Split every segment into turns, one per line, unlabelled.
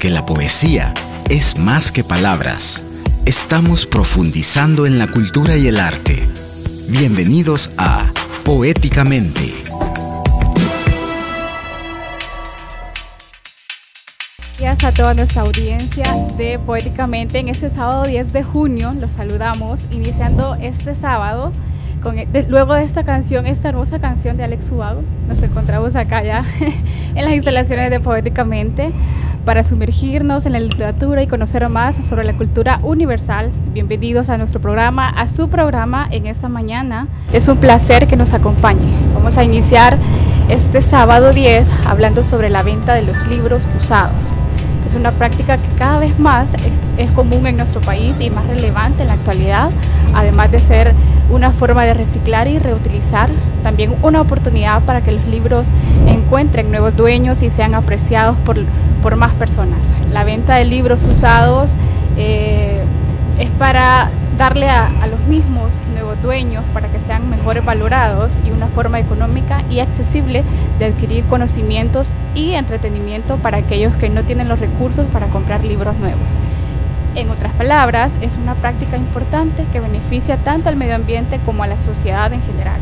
Porque la poesía es más que palabras. Estamos profundizando en la cultura y el arte. Bienvenidos a Poéticamente.
Gracias a toda nuestra audiencia de Poéticamente. En este sábado 10 de junio los saludamos, iniciando este sábado e, luego de esta canción, esta hermosa canción de Alex Ubago, nos encontramos acá ya en las instalaciones de Poéticamente para sumergirnos en la literatura y conocer más sobre la cultura universal. Bienvenidos a nuestro programa, a su programa en esta mañana. Es un placer que nos acompañe. Vamos a iniciar este sábado 10 hablando sobre la venta de los libros usados. Es una práctica que cada vez más es, común en nuestro país y más relevante en la actualidad, además de ser una forma de reciclar y reutilizar, también una oportunidad para que los libros encuentren nuevos dueños y sean apreciados por, por más personas. La venta de libros usados eh, es para darle a, a, los mismos nuevos dueños para que sean mejores valorados y una forma económica y accesible de adquirir conocimientos y entretenimiento para aquellos que no tienen los recursos para comprar libros nuevos. En otras palabras, es una práctica importante que beneficia tanto al medio ambiente como a la sociedad en general.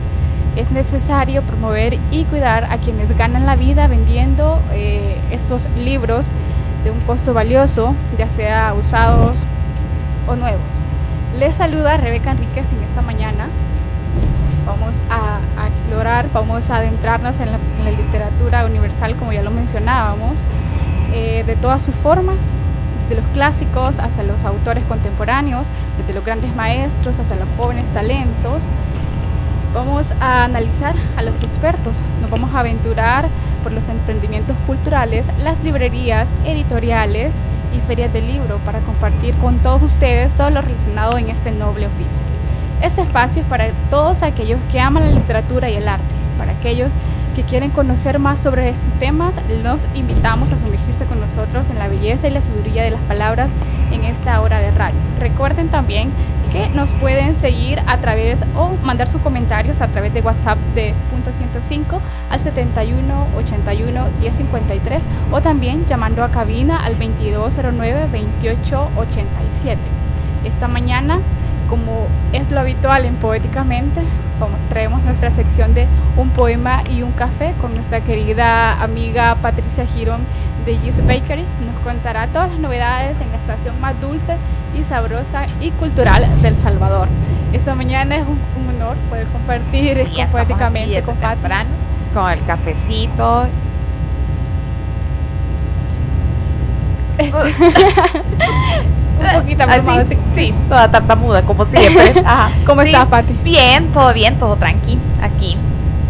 Es necesario promover y cuidar a quienes ganan la vida vendiendo eh, estos libros de un costo valioso, ya sea usados o nuevos. Les saluda Rebeca Enríquez en esta mañana. Vamos a, explorar, vamos a adentrarnos en la, literatura universal, como ya lo mencionábamos, eh, de todas sus formas, desde los clásicos hasta los autores contemporáneos, desde los grandes maestros hasta los jóvenes talentos. Vamos a analizar a los expertos, nos vamos a aventurar por los emprendimientos culturales, las librerías, editoriales y ferias de libro para compartir con todos ustedes todo lo relacionado en este noble oficio. Este espacio es para todos aquellos que aman la literatura y el arte, para aquellos que quieren conocer más sobre estos temas, los invitamos a sumergirse con nosotros en la belleza y la sabiduría de las palabras en esta hora de radio. Recuerden también que nos pueden seguir a través o mandar sus comentarios a través de WhatsApp de punto 105 al 71 81 1053 o también llamando a cabina al 2209 2887. Esta mañana, como es lo habitual en Poéticamente, traemos nuestra sección de un poema y un café con nuestra querida amiga Patricia Girón de Gis Bakery. Nos contará todas las novedades en la estación más dulce y sabrosa y cultural del Salvador. Esta mañana es un, honor poder compartir poéticamente con Patricia.
Con el cafecito
Un poquito
Así, sí. toda tartamuda, como siempre.
¿Cómo estás, Pati?
Bien, todo bien, todo tranqui, aquí,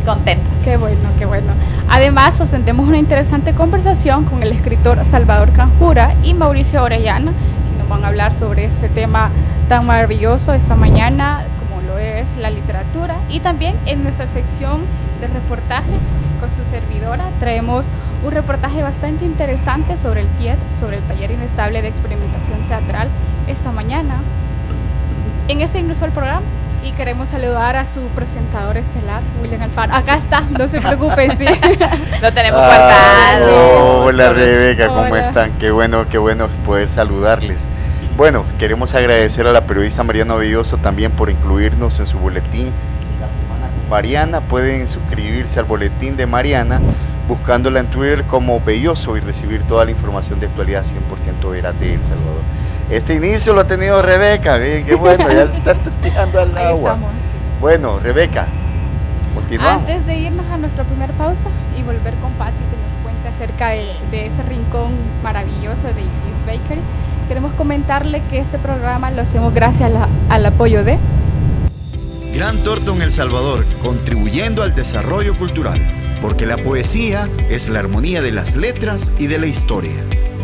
contentos.
Qué bueno, qué bueno. Además, sostendremos una interesante conversación con el escritor Salvador Canjura y Mauricio Orellana, van a hablar sobre este tema tan maravilloso esta mañana, como lo es la literatura. Y también en nuestra sección de reportajes con su servidora traemos un reportaje bastante interesante sobre el TIET, sobre el taller inestable de experimentación teatral esta mañana. En este inusual programa y queremos saludar a su presentador estelar, William Alfaro. Acá está, no se preocupen, sí.
Lo tenemos guardado.
Hola Rebeca, ¿cómo están? Qué bueno, qué bueno poder saludarles. Bueno, queremos agradecer a la periodista Mariana Villoso también por incluirnos en su boletín Mariana. Pueden suscribirse al boletín de Mariana buscándola en Twitter como Belloso y recibir toda la información de actualidad 100% veraz de El Salvador. Este inicio lo ha tenido Rebeca, qué bueno, ya se está tirando al agua. Bueno, Rebeca, continuamos.
Antes de irnos a nuestra primera pausa y volver con Patty que nos cuente acerca de, ese rincón maravilloso de Youth Bakery, queremos comentarle que este programa lo hacemos gracias al apoyo de
Gran Torton El Salvador, contribuyendo al desarrollo cultural, porque la poesía es la armonía de las letras y de la historia.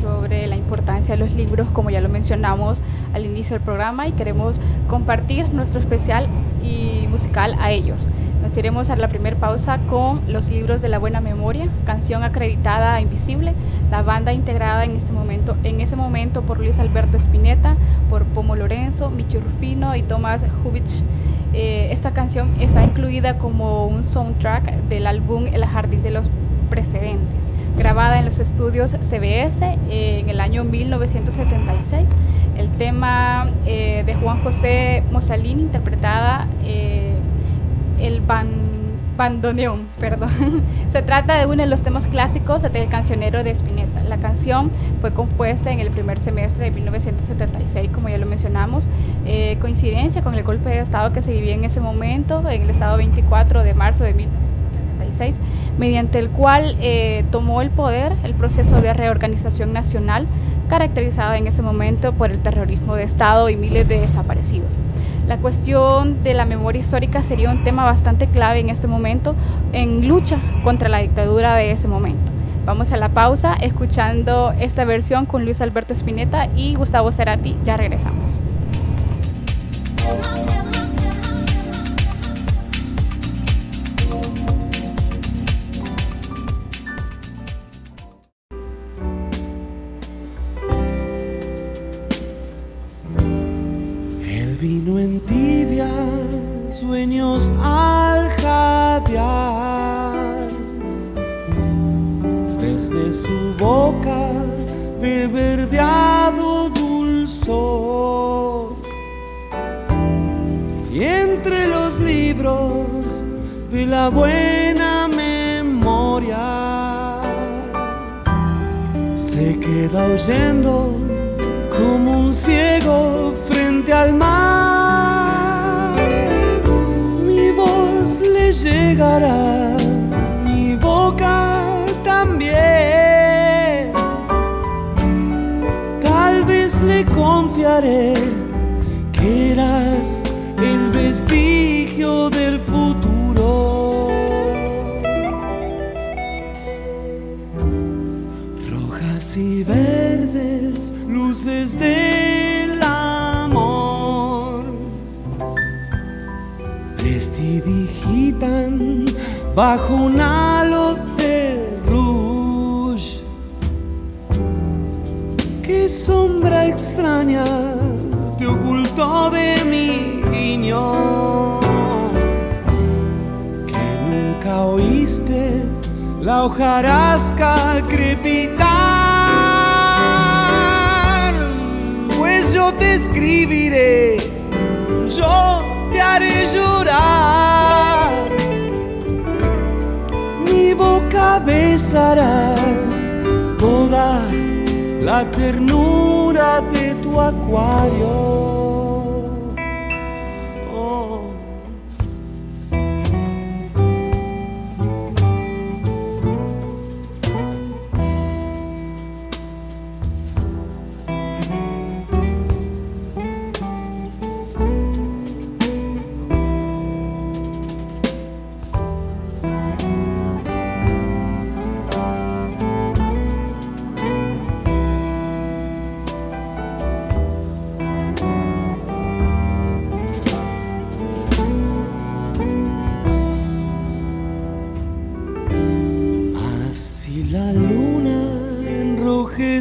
sobre la importancia de los libros, como ya lo mencionamos al inicio del programa, y queremos compartir nuestro especial y musical a ellos. Nos iremos a la primera pausa con Los libros de la buena memoria, canción acreditada a Invisible, la banda integrada en este momento, en ese momento por Luis Alberto Spinetta, por Pomo Lorenzo, Michi Rufino y Tomás Hubich. Eh, esta canción está incluida como un soundtrack del álbum El Jardín de los Precedentes, grabada en los estudios CBS en el año 1976. El tema eh, de Juan José Mosalini, interpretada eh, el bandoneón, perdón. Se trata de uno de los temas clásicos del cancionero de Spinetta. La canción fue compuesta en el primer semestre de 1976, como ya lo mencionamos, eh, coincidencia con el golpe de Estado que se vivía en ese momento, en el Estado 24 de marzo de 1976, mediante el cual eh, tomó el poder el proceso de reorganización nacional, caracterizado en ese momento por el terrorismo de Estado y miles de desaparecidos. La cuestión de la memoria histórica sería un tema bastante clave en este momento en lucha contra la dictadura de ese momento. Vamos a la pausa escuchando esta versión con Luis Alberto Spinetta y Gustavo Cerati. Ya regresamos.
Prestidigitan bajo un halo de rouge. Qué sombra extraña te ocultó de mi guiño, que nunca oíste la hojarasca crepitar. Pues yo te escribiré, yo te haré llorar. Mi boca besará toda la ternura de tu acuario.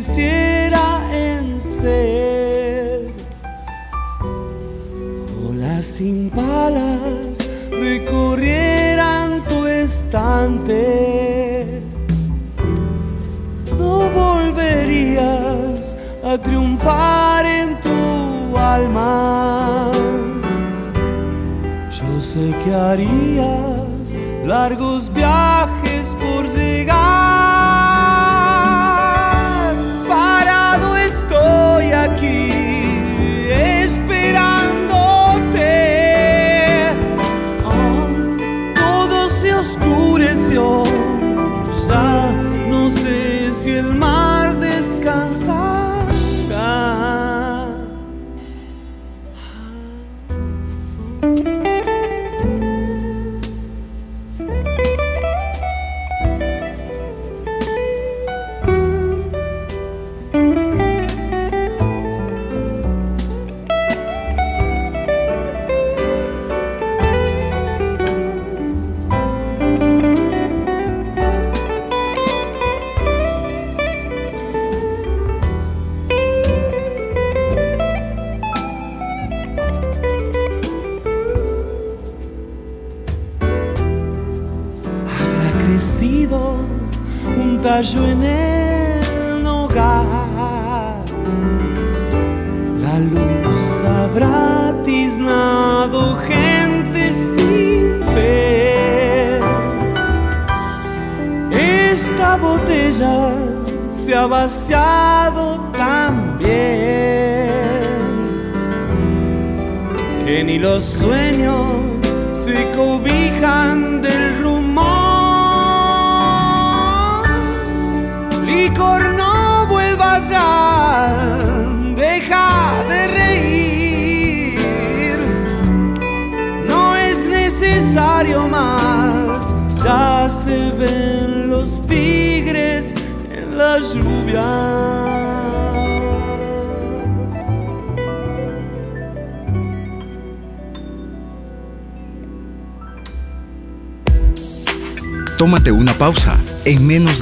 Enrojeciera en sed, olas sin palas recorrieran tu estante. No volverías a triunfar en tu alma. Yo sé que harías largos viajes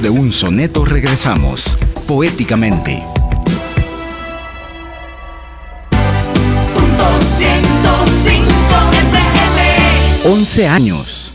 De
un soneto regresamos, poéticamente.
Punto 105 FM.
11 años.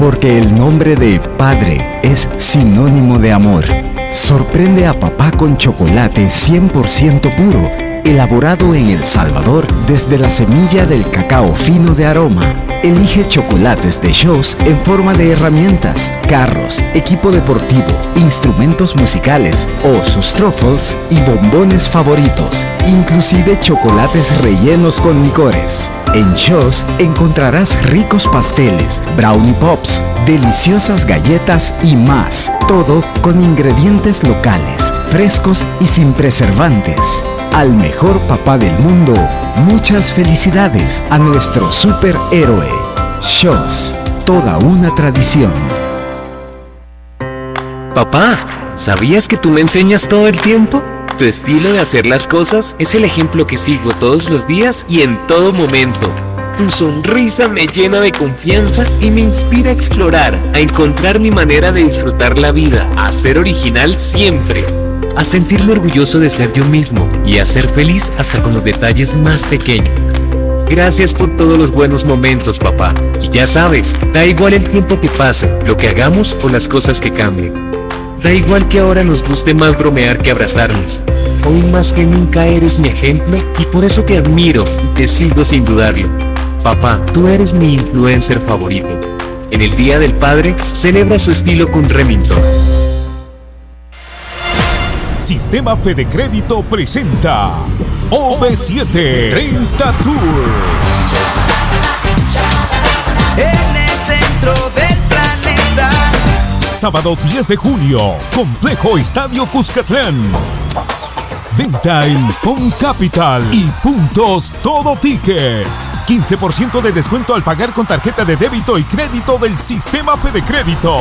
Porque el nombre de padre es sinónimo de amor. Sorprende a papá con chocolate 100% puro, elaborado en El Salvador desde la semilla del cacao fino de aroma Elige chocolates de shows en forma de herramientas, carros, equipo deportivo, instrumentos musicales, osos truffles y bombones favoritos, inclusive chocolates rellenos con licores. En shows encontrarás ricos pasteles, brownie pops, deliciosas galletas y más, todo con ingredientes locales, frescos y sin preservantes al mejor papá del mundo, muchas felicidades a nuestro superhéroe. Shows, toda una tradición.
Papá, ¿sabías que tú me enseñas todo el tiempo? Tu estilo de hacer las cosas es el ejemplo que sigo todos los días y en todo momento. Tu sonrisa me llena de confianza y me inspira a explorar, a encontrar mi manera de disfrutar la vida, a ser original siempre a sentirme orgulloso de ser yo mismo y a ser feliz hasta con los detalles más pequeños. Gracias por todos los buenos momentos, papá. Y ya sabes, da igual el tiempo que pase, lo que hagamos o las cosas que cambien. Da igual que ahora nos guste más bromear que abrazarnos. Hoy más que nunca eres mi ejemplo y por eso te admiro y te sigo sin dudarlo. Papá, tú eres mi influencer favorito. En el Día del Padre, celebra su estilo con Remington.
Sistema Fede Crédito presenta OV7 30 Tour.
En el centro del planeta.
Sábado 10 de junio, Complejo Estadio Cuscatlán. Venta en Capital y puntos todo ticket. 15% de descuento al pagar con tarjeta de débito y crédito del sistema Fede Crédito.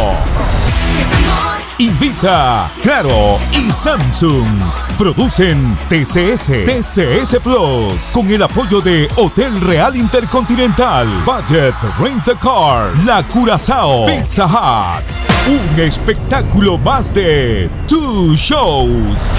Invita Claro y Samsung. Producen TCS, TCS Plus, con el apoyo de Hotel Real Intercontinental, Budget Rent a Car, La Curazao, Pizza Hut. Un espectáculo más de Two Shows.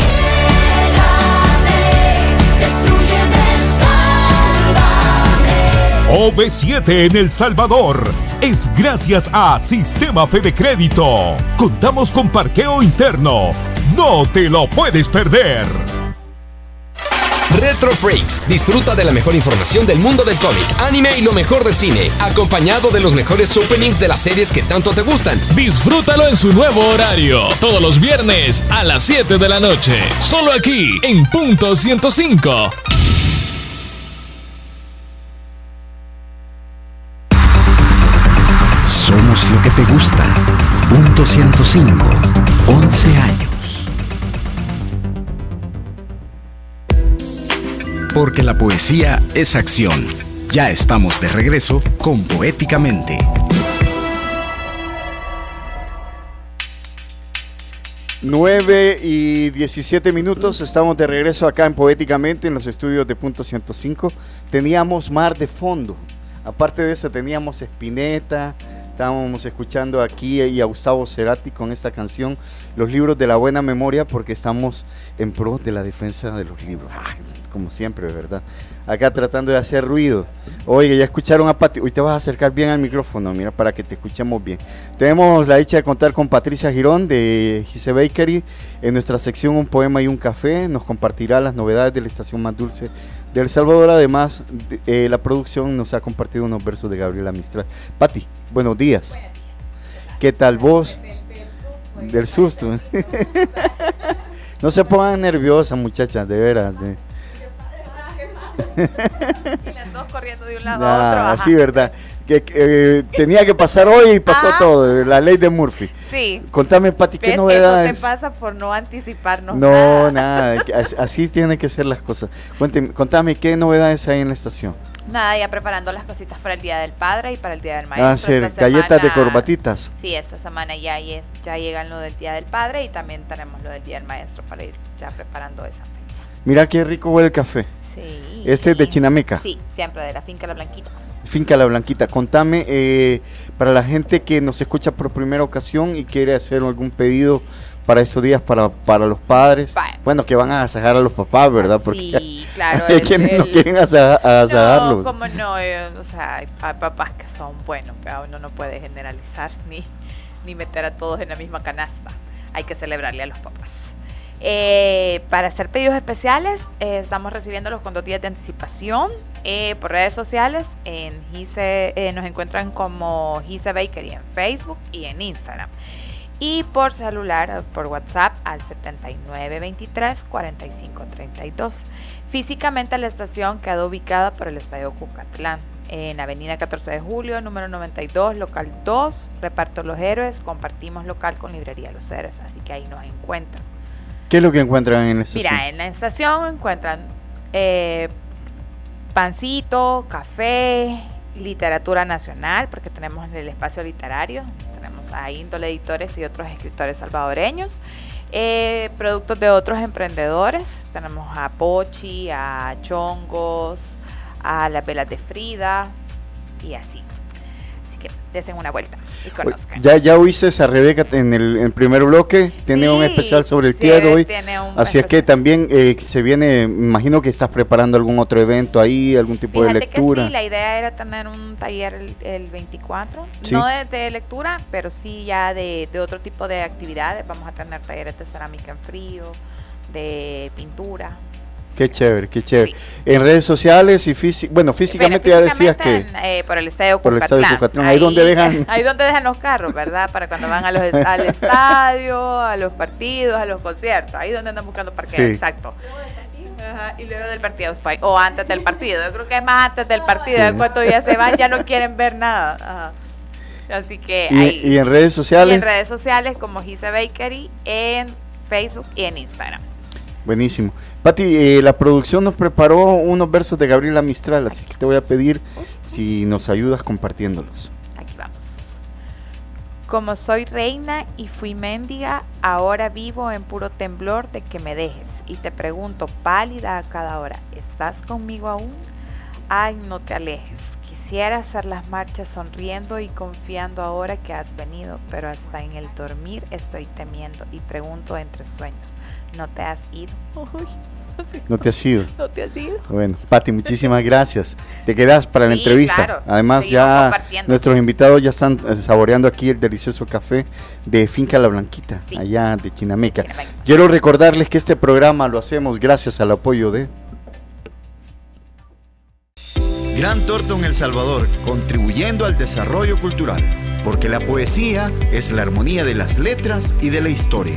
OV7 en El Salvador es gracias a Sistema Fede Crédito. Contamos con parqueo interno. No te lo puedes perder.
Retro Freaks. Disfruta de la mejor información del mundo del cómic, anime y lo mejor del cine, acompañado de los mejores openings de las series que tanto te gustan.
Disfrútalo en su nuevo horario, todos los viernes a las 7 de la noche, solo aquí en Punto 105.
105. 11 años. Porque la poesía es acción. Ya estamos de regreso con Poéticamente.
Nueve y 17 minutos, estamos de regreso acá en Poéticamente en los estudios de Punto 105. Teníamos mar de fondo. Aparte de eso teníamos Espineta, Estábamos escuchando aquí y a Gustavo Cerati con esta canción, Los libros de la buena memoria, porque estamos en pro de la defensa de los libros. como siempre, ¿verdad? Acá tratando de hacer ruido. Oye, ya escucharon a Pati. Hoy te vas a acercar bien al micrófono, mira, para que te escuchemos bien. Tenemos la dicha de contar con Patricia Girón de Gise Bakery. En nuestra sección Un poema y un café nos compartirá las novedades de la estación más dulce de El Salvador. Además, eh, la producción nos ha compartido unos versos de Gabriela Mistral. Pati, buenos días. ¿Qué tal vos? Del susto. no se pongan nerviosas, muchachas, de veras.
y las dos corriendo de un lado a otro.
Así, ¿verdad? Que, eh, tenía que pasar hoy y pasó todo, la ley de Murphy.
Sí.
Contame, Pati, ¿qué novedades?
Eso te pasa por no anticiparnos.
No, nada, así tienen que ser las cosas. Cuéntame, contame, ¿qué novedades hay en la estación?
Nada, ya preparando las cositas para el Día del Padre y para el Día del Maestro.
Ah, ser galletas de corbatitas.
Sí, esta semana ya, ya llegan lo del Día del Padre y también tenemos lo del Día del Maestro para ir ya preparando esa fecha.
Mira qué rico huele el café.
Sí.
Este es de Chinameca.
Sí, siempre de la finca La Blanquita.
Finca La Blanquita. Contame, eh, para la gente que nos escucha por primera ocasión y quiere hacer algún pedido para estos días para, para los padres. Bueno, que van a agasajar a los papás, ¿verdad?
Porque sí, claro.
hay quienes no quieren agasajarlos.
No, como no, eh, o sea, hay papás que son buenos, pero uno no puede generalizar ni, ni meter a todos en la misma canasta. Hay que celebrarle a los papás. Eh, para hacer pedidos especiales, eh, estamos recibiéndolos con dos días de anticipación eh, por redes sociales. En Gise, nos encuentran como Gise Bakery en Facebook y en Instagram. Y por celular, por WhatsApp al 7923-4532. Físicamente la estación queda ubicada por el Estadio Cucatlán, en Avenida 14 de Julio, número 92, local 2, Reparto Los Héroes, compartimos local con Librería Los Héroes, así que ahí nos encuentran.
¿Qué es lo que encuentran en la estación?
Mira, en la estación encuentran eh, pancito, café, literatura nacional, porque tenemos el espacio literario, tenemos a Índole Editores y otros escritores salvadoreños, eh, productos de otros emprendedores, tenemos a Pochi, a Chongos, a las velas de Frida y así desen una vuelta y conozcan.
Ya, ya oíste a Rebeca en el, primer bloque, tiene un especial sobre el sí, de hoy. Así es que también eh, se viene, imagino que estás preparando algún otro evento ahí, algún tipo de lectura.
Que sí, la idea era tener un taller el, 24, no de, lectura, pero sí ya de, de otro tipo de actividades. Vamos a tener talleres de cerámica en frío, de pintura,
Qué chévere, qué chévere. En redes sociales y físicamente, bueno, físicamente ya decías que...
Eh, por el estadio por el estadio
Cucatlán. Ahí, donde dejan...
Ahí donde dejan los carros, ¿verdad? Para cuando van a los, al estadio, a los partidos, a los conciertos. Ahí donde andan buscando parqueo, exacto. Ajá, y luego del partido, o antes del partido. Yo creo que es más antes del partido. En cuanto ya se van, ya no quieren ver nada. Ajá. Así que
¿Y,
ahí.
¿Y en redes sociales?
Y en redes sociales como Gise Bakery en Facebook y en Instagram.
Buenísimo. Pati, eh, la producción nos preparó unos versos de Gabriela Mistral, así que te voy a pedir si nos ayudas compartiéndolos.
Aquí vamos. Como soy reina y fui mendiga, ahora vivo en puro temblor de que me dejes. Y te pregunto, pálida a cada hora, ¿estás conmigo aún? Ay, no te alejes. Quisiera hacer las marchas sonriendo y confiando ahora que has venido, pero hasta en el dormir estoy temiendo y pregunto entre sueños, ¿no te has ido?
no, te has ido.
No te has ido.
Bueno, Pati, muchísimas gracias. Te quedas para la entrevista. Además, ya nuestros invitados ya están eh, saboreando aquí el delicioso café de Finca La Blanquita, allá de Chinameca. Quiero recordarles que este programa lo hacemos gracias al apoyo de...
Gran Torto El Salvador, contribuyendo al desarrollo cultural, porque la poesía es la armonía de las letras y de la historia.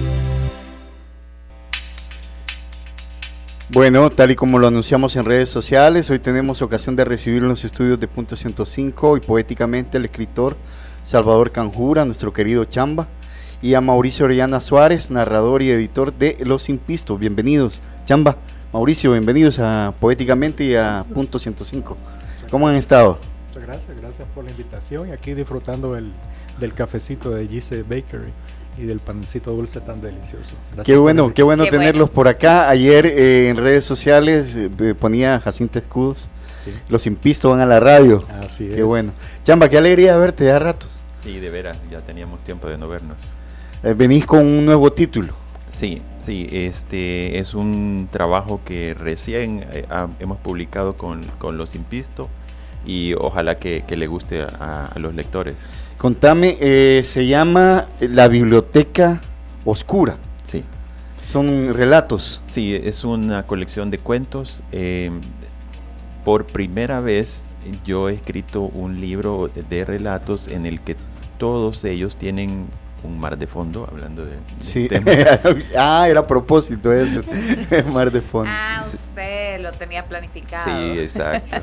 Bueno, tal y como lo anunciamos en redes sociales, hoy tenemos ocasión de recibir los estudios de Punto 105 y poéticamente el escritor Salvador Canjura, nuestro querido Chamba. y a Mauricio Orellana Suárez, narrador y editor de Los Impistos. Bienvenidos. Chamba, Mauricio, bienvenidos a Poéticamente y a Punto 105. ¿Cómo han estado?
Muchas gracias, gracias por la invitación y aquí disfrutando el, del cafecito de Gise Bakery y del pancito dulce tan delicioso.
qué bueno, qué bueno tenerlos por acá. Ayer eh, en redes sociales eh, ponía Jacinta Escudos. Los impistos van a la radio.
Así
Qué bueno. Chamba, qué alegría verte ya ratos.
Sí, de veras, ya teníamos tiempo de no vernos.
Eh, venís con un nuevo título.
Sí, sí, este es un trabajo que recién hemos publicado con, con Los Impisto y ojalá que, le guste a, los lectores.
Contame, eh, se llama La Biblioteca Oscura.
Sí.
Son relatos.
Sí, es una colección de cuentos. Eh, por primera vez yo he escrito un libro de, relatos en el que todos ellos tienen un mar de fondo, hablando de,
sí. ah, era a propósito eso, mar de fondo.
Ah, usted lo tenía planificado.
Sí, exacto.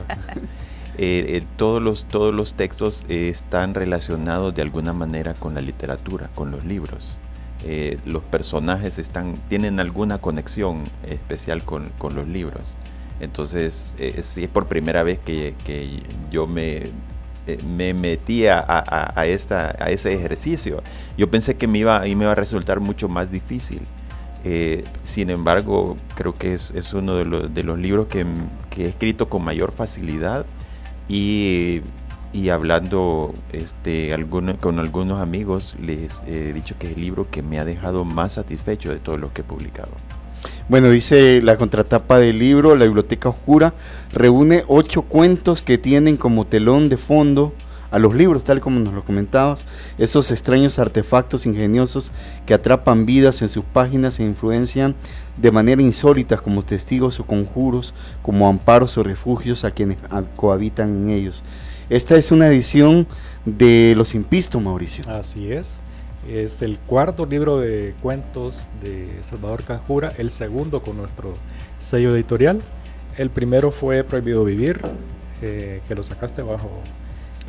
Eh, eh, todos, los, todos los textos están relacionados de alguna manera con la literatura, con los libros. Eh, los personajes están, tienen alguna conexión especial con, los libros. Entonces, sí es por primera vez que, yo me, me metía a, esta, a ese ejercicio. Yo pensé que me iba, me iba a resultar mucho más difícil. sin embargo, creo que es, uno de los, de los libros que, que, he escrito con mayor facilidad y, hablando este, con algunos amigos, les he dicho que es el libro que me ha dejado más satisfecho de todos los que he publicado.
Bueno, dice la contratapa del libro, La Biblioteca Oscura, reúne ocho cuentos que tienen como telón de fondo a los libros, tal como nos lo comentabas, esos extraños artefactos ingeniosos que atrapan vidas en sus páginas e influencian de manera insólita como testigos o conjuros, como amparos o refugios a quienes cohabitan en ellos. Esta es una edición de Los Impistos, Mauricio.
Así es. Es el cuarto libro de cuentos de Salvador Canjura, el segundo con nuestro sello editorial. El primero fue Prohibido Vivir, eh, que lo sacaste bajo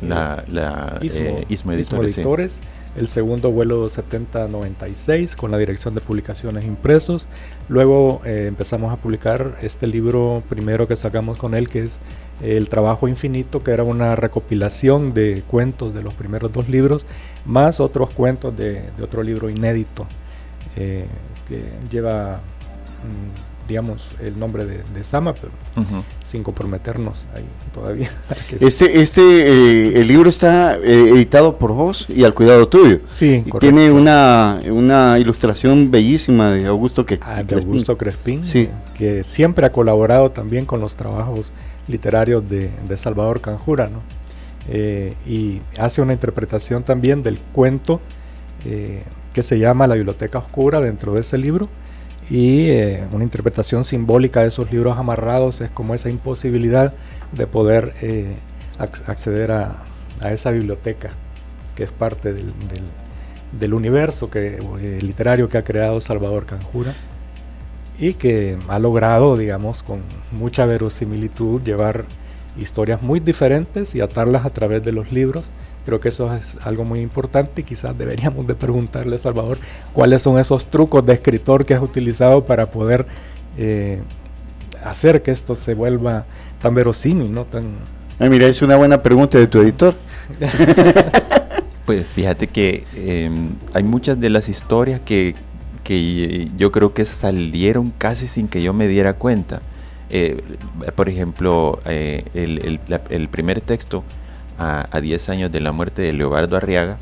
la, la
eh, Editores. El segundo vuelo 7096 con la dirección de publicaciones impresos. Luego eh, empezamos a publicar este libro primero que sacamos con él, que es El Trabajo Infinito, que era una recopilación de cuentos de los primeros dos libros, más otros cuentos de, otro libro inédito eh, que lleva... Mm, digamos, el nombre de, Sama, pero sin comprometernos ahí todavía.
este este eh, el libro está eh, editado por vos y al cuidado tuyo.
Sí,
Tiene una, una ilustración bellísima de Augusto, que,
ah, Augusto Crespín, sí. que siempre ha colaborado también con los trabajos literarios de, Salvador Canjura, ¿no? Eh, y hace una interpretación también del cuento que se llama La Biblioteca Oscura dentro de ese libro y eh, una interpretación simbólica de esos libros amarrados es como esa imposibilidad de poder eh, acceder a, esa biblioteca que es parte del, universo que, eh, literario que ha creado Salvador Canjura y que ha logrado, digamos, con mucha verosimilitud llevar historias muy diferentes y atarlas a través de los libros Creo que eso es algo muy importante y quizás deberíamos de preguntarle Salvador cuáles son esos trucos de escritor que has utilizado para poder eh, hacer que esto se vuelva tan verosímil, ¿no? Tan...
mira, es una buena pregunta de tu editor.
pues fíjate que em, hay muchas de las historias que, yo creo que salieron casi sin que yo me diera cuenta. Eh, por ejemplo, eh, el primer texto a, 10 años de la muerte de Leobardo Arriaga,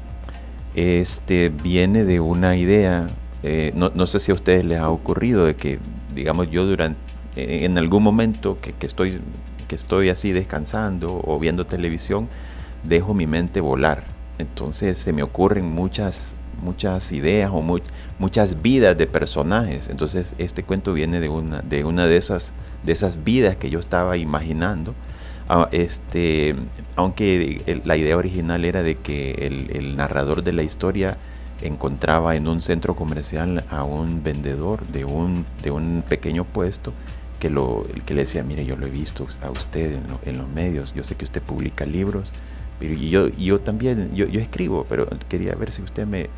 este, viene de una idea, eh, no, sé si a ustedes les ha ocurrido, de que, digamos, yo durante, eh, en algún momento que, estoy, que estoy así descansando o viendo televisión, dejo mi mente volar. Entonces se me ocurren muchas, muchas ideas o muchas vidas de personajes. Entonces este cuento viene de una de, una de, esas, de esas vidas que yo estaba imaginando Ah, este, aunque la idea original era de que el, narrador de la historia encontraba en un centro comercial a un vendedor de un, de un pequeño puesto que, lo, que le decía, mire, yo lo he visto a usted en, los medios, yo sé que usted publica libros, pero yo, yo también, yo, yo escribo, pero quería ver si usted me,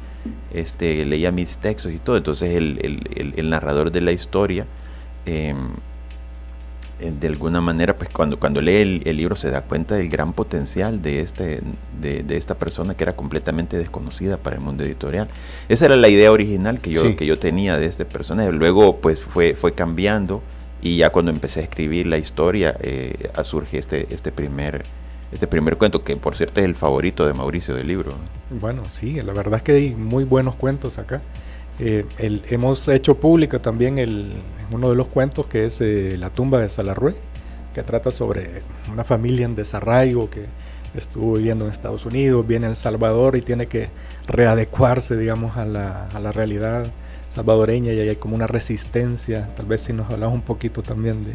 este, leía mis textos y todo. Entonces el, narrador de la historia, em, de alguna manera, pues cuando, cuando lee el, libro se da cuenta del gran potencial de, este, de, esta persona que era completamente desconocida para el mundo editorial. Esa era la idea original que yo, que yo tenía de este personaje. Luego pues fue, fue cambiando y ya cuando empecé a escribir la historia eh, surge este, este primer este primer cuento, que por cierto es el favorito de Mauricio del libro.
Bueno, sí, la verdad es que hay muy buenos cuentos acá. Eh, hemos hecho pública también el, uno de los cuentos que es eh, La tumba de Salarrué, que trata sobre una familia en desarraigo que estuvo viviendo en Estados Unidos, viene a El Salvador y tiene que readecuarse, digamos, a la, a la realidad salvadoreña y hay como una resistencia. Tal vez si nos hablas un poquito también de,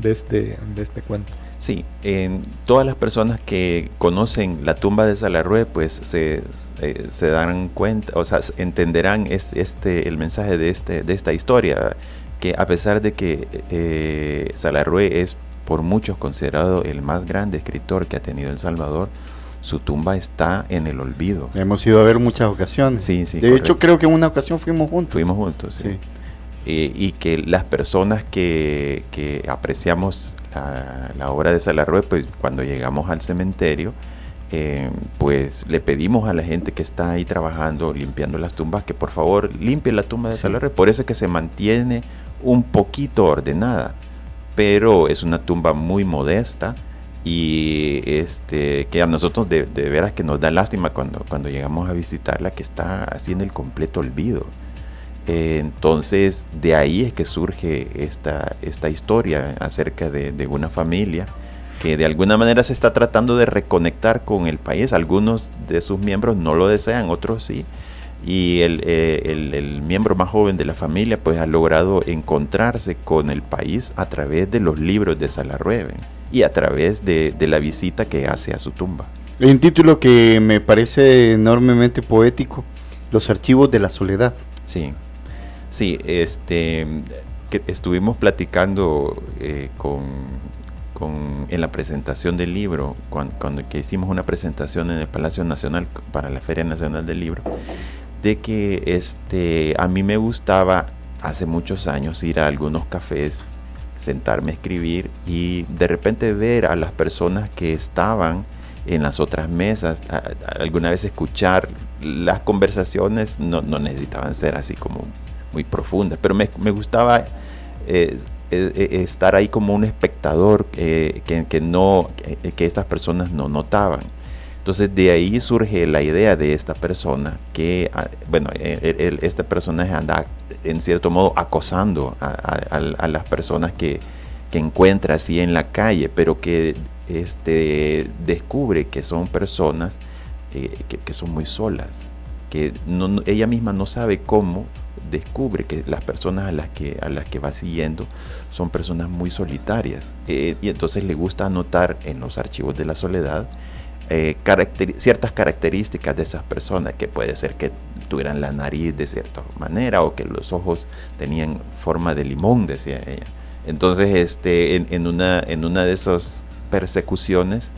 de, este, de este cuento.
Sí, en todas las personas que conocen la tumba de Salarrué, pues se, eh, se darán cuenta, o sea, entenderán este, este, el mensaje de, este, de esta historia, que a pesar de que eh, Salarrué es por muchos considerado el más grande escritor que ha tenido El Salvador, su tumba está en el olvido.
Hemos ido a ver muchas ocasiones.
Sí, sí.
De hecho, creo que en una ocasión fuimos juntos.
Fuimos juntos, sí. Eh, y que las personas que, que apreciamos la, obra de Salarrué, pues cuando llegamos al cementerio, eh, pues le pedimos a la gente que está ahí trabajando, limpiando las tumbas, que por favor limpie la tumba de Salarrué. Por eso es que se mantiene un poquito ordenada, pero es una tumba muy modesta y este que a nosotros de, de veras que nos da lástima cuando, cuando llegamos a visitarla, que está así en el completo olvido. Eh, entonces, de ahí es que surge esta, esta historia acerca de, una familia que de alguna manera se está tratando de reconectar con el país. Algunos de sus miembros no lo desean, otros sí. Y el, eh, miembro más joven de la familia pues ha logrado encontrarse con el país a través de los libros de Salarrueben y a través de, de la visita que hace a su tumba.
Hay un título que me parece enormemente poético, Los archivos de la soledad.
Sí. Sí, este, que estuvimos platicando eh, con, en la presentación del libro, cuando, que hicimos una presentación en el Palacio Nacional para la Feria Nacional del Libro, de que este, a mí me gustaba hace muchos años ir a algunos cafés, sentarme a escribir y de repente ver a las personas que estaban en las otras mesas, alguna vez escuchar las conversaciones, no, no necesitaban ser así como muy profunda, pero me, gustaba eh, eh, eh, estar ahí como un espectador que, que, no, que, estas personas no notaban. Entonces de ahí surge la idea de esta persona que, ah, bueno, este personaje anda en cierto modo acosando a, las personas que, que, encuentra así en la calle, pero que este, descubre que son personas que, son muy solas, que no, ella misma no sabe cómo descubre que las personas a las que, a las que va siguiendo son personas muy solitarias. Eh, y entonces le gusta anotar en los archivos de la soledad eh, ciertas características de esas personas, que puede ser que tuvieran la nariz de cierta manera o que los ojos tenían forma de limón, decía ella. Entonces, este, en, una, en una de esas persecuciones,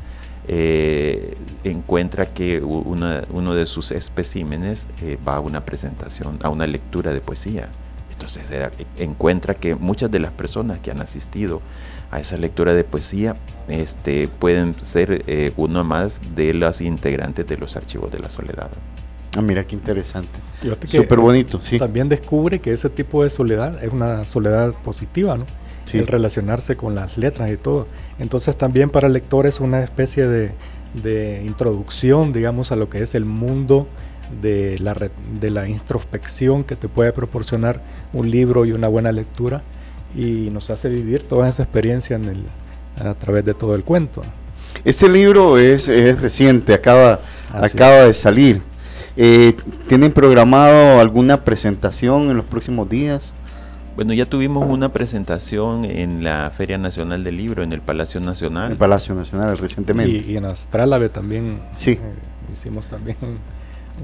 eh, encuentra que uno de sus especímenes eh, va a una presentación, a una lectura de poesía. Entonces encuentra que muchas de las personas que han asistido a esa lectura de poesía este, pueden ser eh, uno más de los integrantes de los archivos de la soledad.
Ah, mira qué interesante. Súper bonito, sí.
También descubre que ese tipo de soledad es una soledad positiva, ¿no? el relacionarse con las letras y todo. Entonces también para el lector es una especie de, introducción, digamos, a lo que es el mundo de la, de la introspección que te puede proporcionar un libro y una buena lectura y nos hace vivir toda esa experiencia en el, a través de todo el cuento.
Este libro es, reciente, acaba, acaba de salir. Eh, ¿Tienen programado alguna presentación en los próximos días?
Bueno, ya tuvimos una presentación en la Feria Nacional del Libro, en el Palacio Nacional.
El Palacio Nacional, recientemente.
Y, en Astrálave también
sí.
Eh, hicimos también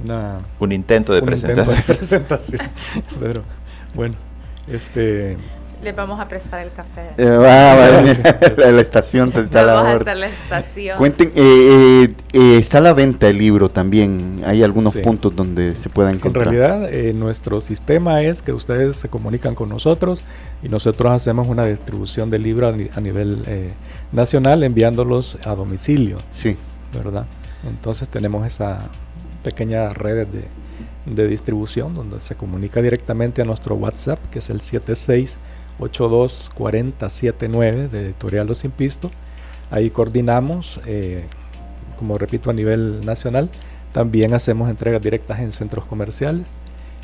una,
un intento de presentación.
presentación. Pero bueno, este
Les vamos a prestar el café.
Eh, va, la estación está
Vamos a la estación.
Cuenten, eh, eh, está a la venta el libro también. Hay algunos puntos donde se pueda encontrar.
En realidad, nuestro sistema es que ustedes se comunican con nosotros y nosotros hacemos una distribución del libro a, nivel nacional enviándolos a domicilio.
Sí.
¿Verdad? Entonces tenemos esa pequeña red de, de distribución donde se comunica directamente a nuestro WhatsApp, que es el 76 824079 de Editorial Los Impisto. Ahí coordinamos, eh, como repito, a nivel nacional. También hacemos entregas directas en centros comerciales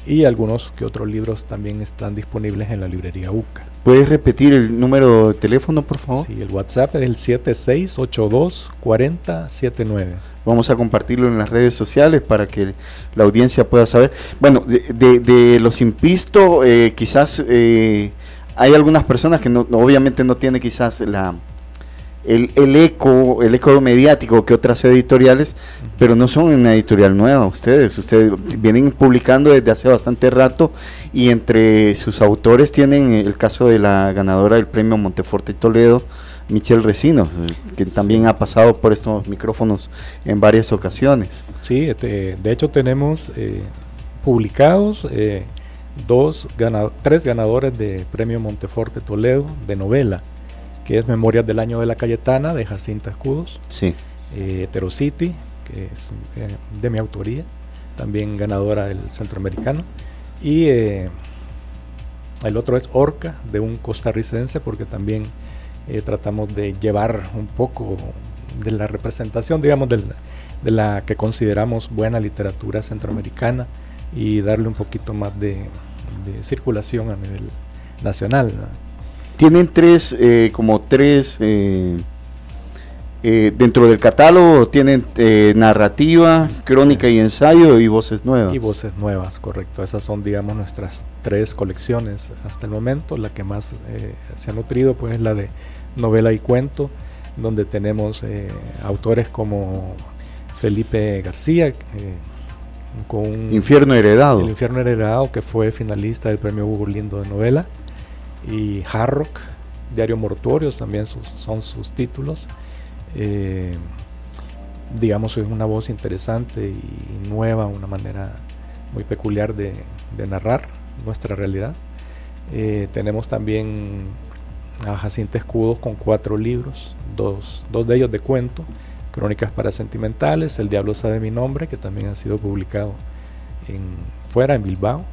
y algunos que otros libros también están disponibles en la librería UCA.
¿Puedes repetir el número de teléfono, por favor?
Sí, el WhatsApp es el 76824079.
Vamos a compartirlo en las redes sociales para que la audiencia pueda saber. Bueno, de, los impisto, eh, quizás eh, hay algunas personas que no, obviamente no tienen quizás la, el, el, eco, el eco mediático que otras editoriales, pero no son una editorial nueva ustedes, ustedes vienen publicando desde hace bastante rato y entre sus autores tienen el caso de la ganadora del premio Monteforte Toledo, Michelle Resino, que también ha pasado por estos micrófonos en varias ocasiones.
Sí, este, de hecho tenemos eh, publicados eh, dos tres ganadores de premio Monteforte Toledo de novela que es Memorias del Año de la Cayetana, de Jacinta Escudos.
Sí.
Eh, Heterocity, que es eh, de mi autoría, también ganadora del Centroamericano. Y eh, el otro es Orca, de un costarricense, porque también tratamos de llevar un poco de la representación, digamos, de la, que consideramos buena literatura centroamericana y darle un poquito más de, circulación a nivel nacional.
Tienen tres, eh, como tres, eh, eh, dentro del catálogo tienen narrativa, crónica y ensayo y voces nuevas.
Y voces nuevas, correcto. Esas son, digamos, nuestras tres colecciones hasta el momento. La que más se ha nutrido, pues, es la de novela y cuento, donde tenemos autores como Felipe García, con
Infierno Heredado.
El Infierno Heredado, que fue finalista del premio Hugo Lindo de novela y Harrock, Diario Mortuorios también son sus títulos. Eh, digamos, es una voz interesante y nueva, una manera muy peculiar de, narrar nuestra realidad. Eh, tenemos también a Jacinta Escudos con cuatro libros, dos, dos de ellos de cuento, Crónicas para Sentimentales, El Diablo sabe mi nombre, que también ha sido publicado en, fuera, en Bilbao.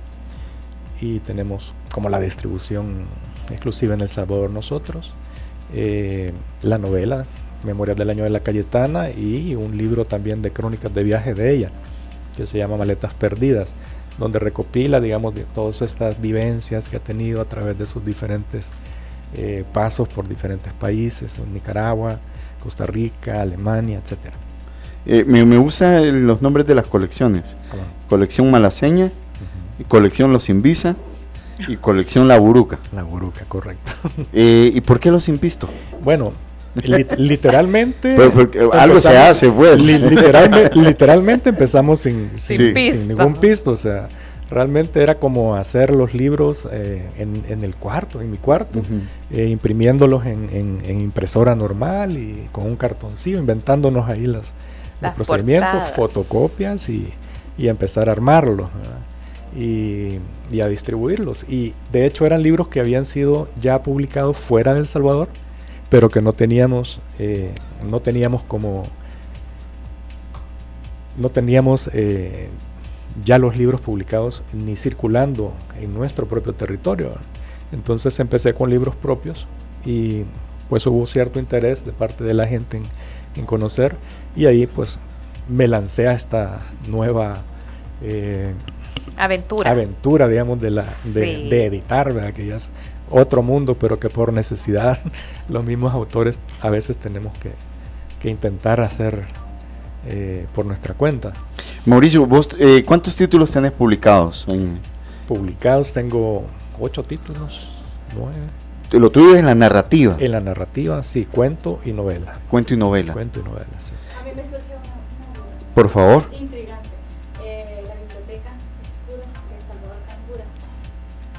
Y tenemos como la distribución exclusiva en El Salvador nosotros, eh, la novela Memorias del Año de la Cayetana y un libro también de crónicas de viaje de ella, que se llama Maletas Perdidas, donde recopila, digamos, de todas estas vivencias que ha tenido a través de sus diferentes eh, pasos por diferentes países, Nicaragua, Costa Rica, Alemania, etcétera.
Eh, me, me gustan los nombres de las colecciones. Colección Malaseña, colección Los Invisa y colección La Buruca.
La Buruca, correcto.
Eh, ¿Y por qué Los Impisto?
Bueno, literalmente...
algo se hace, pues.
literalmente, empezamos sin, sin, ningún pisto, o sea, realmente era como hacer los libros eh, en, el cuarto, en mi cuarto, eh, imprimiéndolos en, impresora normal y con un cartoncillo, inventándonos ahí las, los procedimientos, fotocopias y, y empezar a armarlos y, a distribuirlos. Y de hecho eran libros que habían sido ya publicados fuera del Salvador, pero que no teníamos, eh, no teníamos como, no teníamos eh, ya los libros publicados ni circulando en nuestro propio territorio. Entonces empecé con libros propios y pues hubo cierto interés de parte de la gente en, en conocer y ahí pues me lancé a esta nueva eh,
aventura.
Aventura, digamos, de, la, de, editar, ¿verdad? que ya es otro mundo, pero que por necesidad los mismos autores a veces tenemos que, intentar hacer eh, por nuestra cuenta.
Mauricio, ¿vos eh, cuántos títulos tenés publicados?
Publicados tengo ocho títulos, nueve.
Lo tuyo es en la narrativa.
En la narrativa, sí, cuento y novela.
Cuento y novela.
Cuento y novela, sí.
A mí me
una, Por favor.
Intrigante. Eh, la biblioteca oscura de Salvador.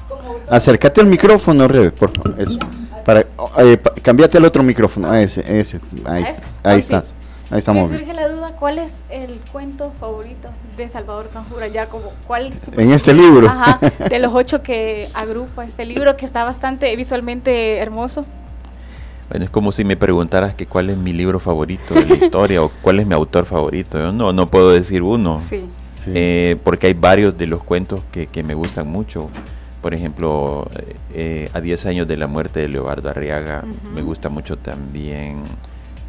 Como
Acércate al micrófono, Rebe, por favor. Eso. Para, eh, cambiate al otro micrófono. A ese, ese. Ahí, ahí estás. Ahí estamos.
Me surge la duda, ¿cuál es el cuento favorito de Salvador Canjura? Ya como, ¿cuál
En este libro.
Ajá, de los ocho que agrupa este libro que está bastante visualmente hermoso.
Bueno, es como si me preguntaras que cuál es mi libro favorito de la historia o cuál es mi autor favorito. Yo no, no puedo decir uno.
Sí.
Eh, porque hay varios de los cuentos que, que me gustan mucho. Por ejemplo, eh, a 10 años de la muerte de Leobardo Arriaga, me gusta mucho también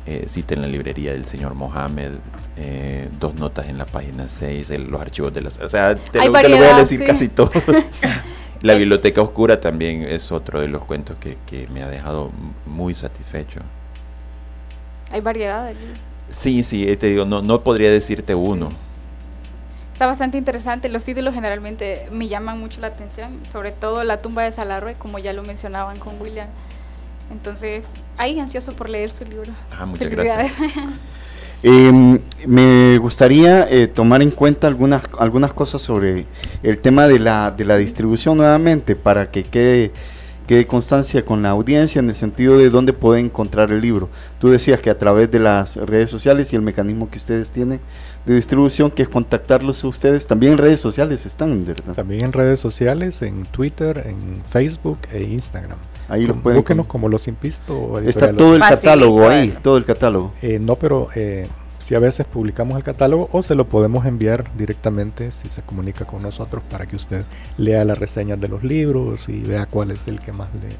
eh, Cita en la librería del señor Mohamed, eh, dos notas en la página 6, los archivos de las... O sea, te, lo, voy a decir casi todo. la biblioteca oscura también es otro de los cuentos que, que me ha dejado muy satisfecho.
Hay variedad de
Sí, sí, te digo, no, no podría decirte uno.
Está bastante interesante. Los títulos generalmente me llaman mucho la atención, sobre todo La tumba de Salarre, como ya lo mencionaban con William. Entonces, ahí ansioso por leer su libro.
Ah, muchas gracias.
Em, me gustaría eh, tomar en cuenta algunas, algunas cosas sobre el tema de la, de la distribución nuevamente para que quede, quede constancia con la audiencia en el sentido de dónde puede encontrar el libro. Tú decías que a través de las redes sociales y el mecanismo que ustedes tienen de distribución, que es contactarlos a ustedes, también en redes sociales están, ¿verdad?
También en redes sociales, en Twitter, en Facebook e Instagram.
Ahí los pueden.
Búsquenos como Los Impisto.
Está todo el catálogo ahí, todo el catálogo.
Eh, no, pero eh, si a veces publicamos el catálogo o se lo podemos enviar directamente si se comunica con nosotros para que usted lea las reseñas de los libros y vea cuál es el que más le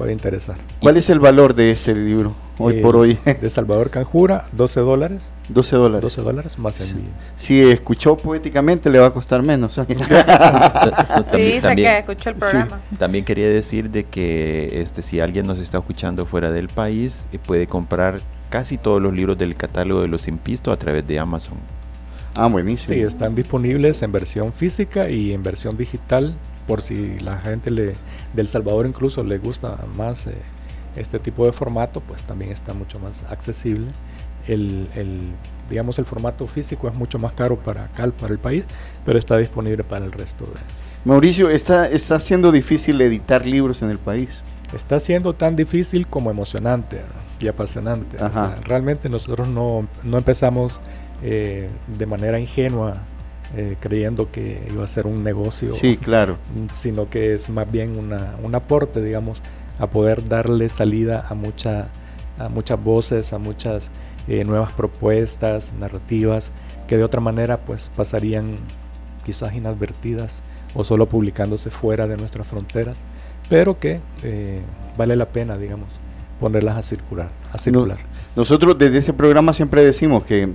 puede interesar.
¿Cuál es el valor de este libro hoy por hoy?
De Salvador Canjura, 12 dólares.
12 dólares.
12 dólares más envío.
Si escuchó poéticamente le va a costar menos.
sí, sé que escuchó el programa.
También quería decir de que este si alguien nos está escuchando fuera del país eh, puede comprar casi todos los libros del catálogo de los Impisto a través de Amazon.
Ah, buenísimo.
Sí, están disponibles en versión física y en versión digital por si la gente le, del Salvador incluso le gusta más eh, este tipo de formato, pues también está mucho más accesible. El, digamos, el formato físico es mucho más caro para acá, para el país, pero está disponible para el resto. De...
Mauricio, ¿está, ¿está siendo difícil editar libros en el país?
Está siendo tan difícil como emocionante y apasionante. realmente nosotros no, no empezamos eh, de manera ingenua eh, creyendo que iba a ser un negocio.
Sí, claro.
Sino que es más bien una, un aporte, digamos, a poder darle salida a, mucha, a muchas voces, a muchas eh, nuevas propuestas, narrativas, que de otra manera pues pasarían quizás inadvertidas o solo publicándose fuera de nuestras fronteras, pero que eh, vale la pena, digamos, ponerlas a circular. A circular.
nosotros desde este programa siempre decimos que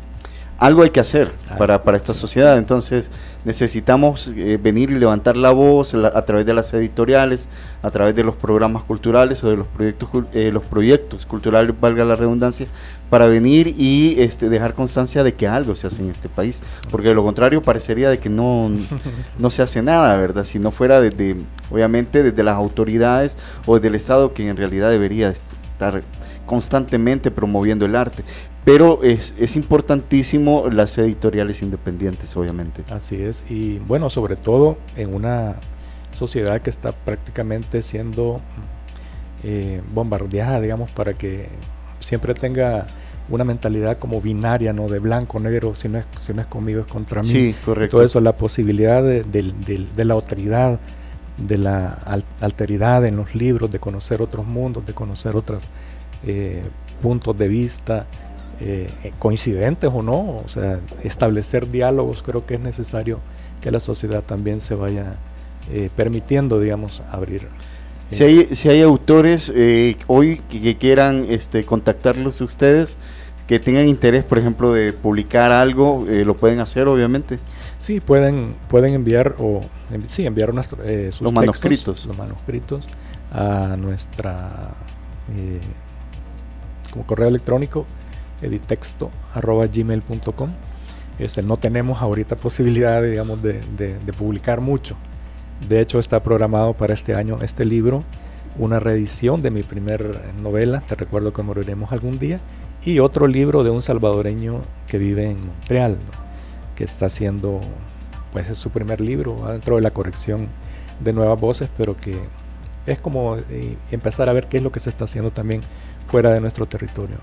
algo hay que hacer para, para esta sociedad. Entonces necesitamos eh, venir y levantar la voz a través de las editoriales, a través de los programas culturales o de los proyectos, eh, los proyectos culturales, valga la redundancia, para venir y este, dejar constancia de que algo se hace en este país. Porque de lo contrario parecería de que no, no se hace nada, ¿verdad? Si no fuera desde, obviamente, desde las autoridades o desde el Estado que en realidad debería estar constantemente promoviendo el arte. Pero es, es importantísimo las editoriales independientes, obviamente.
Así es, y bueno, sobre todo en una sociedad que está prácticamente siendo eh, bombardeada, digamos, para que siempre tenga una mentalidad como binaria, ¿no? De blanco, negro, si no es, si no es conmigo es contra mí.
Sí, correcto.
Todo eso, la posibilidad de, de la autoridad, de la alteridad en los libros, de conocer otros mundos, de conocer otros eh, puntos de vista, eh, coincidentes o no, o sea, establecer diálogos creo que es necesario que la sociedad también se vaya eh, permitiendo, digamos, abrir.
Si hay, si hay autores hoy que, quieran este, contactarlos ustedes, que tengan interés, por ejemplo, de publicar algo, lo pueden hacer, obviamente.
Sí, pueden, pueden enviar o sí, enviar unas, sus
los manuscritos,
los manuscritos a nuestra como correo electrónico editexto.gmail.com. Este, no tenemos ahorita posibilidad, digamos, de, publicar mucho. De hecho, está programado para este año este libro, una reedición de mi primer novela, Te recuerdo que moriremos algún día, y otro libro de un salvadoreño que vive en Montreal, que está haciendo, pues es su primer libro dentro de la corrección de nuevas voces, pero que es como eh, empezar a ver qué es lo que se está haciendo también fuera de nuestro territorio.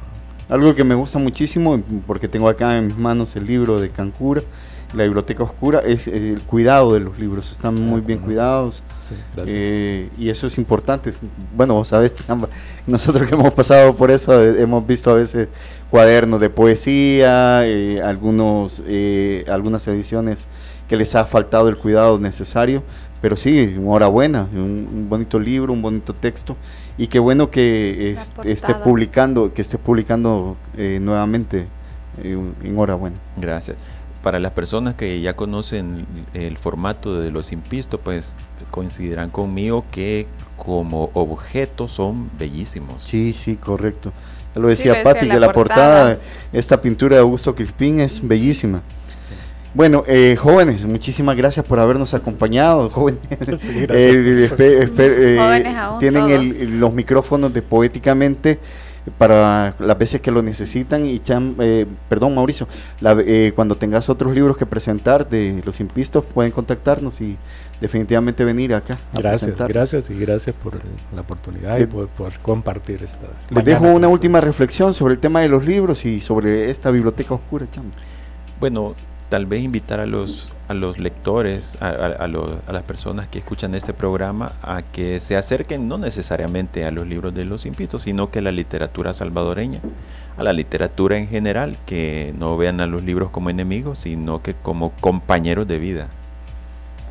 Algo que me gusta muchísimo, porque tengo acá en mis manos el libro de Cancura, la biblioteca oscura, es el cuidado de los libros, están muy bien cuidados. Eh, y eso es importante. Bueno, vos sabés, nosotros que hemos pasado por eso, eh, hemos visto a veces cuadernos de poesía, eh, algunos, algunas ediciones que les ha faltado el cuidado necesario, pero sí, enhorabuena, un, un bonito libro, un bonito texto, y qué bueno que esté publicando, que esté publicando nuevamente, enhorabuena.
Gracias para las personas que ya conocen el formato de los impistos, pues coincidirán conmigo que como objetos son bellísimos.
Sí, sí, correcto. Ya lo decía Patti, que la portada. esta pintura de Augusto Crispín es bellísima. Bueno, eh, jóvenes, muchísimas gracias por habernos acompañado. Jóvenes, eh, eh, tienen los micrófonos de Poéticamente para las veces que lo necesitan y eh, perdón Mauricio, eh, cuando tengas otros libros que presentar de los impistos pueden contactarnos y definitivamente venir acá.
gracias, gracias y gracias por la oportunidad y por, compartir esta.
Les dejo una última reflexión sobre el tema de los libros y sobre esta biblioteca oscura, Cham.
Bueno, tal vez invitar a los, a los lectores, a, a, las personas que escuchan este programa, a que se acerquen no necesariamente a los libros de los impistos, sino que a la literatura salvadoreña, a la literatura en general, que no vean a los libros como enemigos, sino que como compañeros de vida.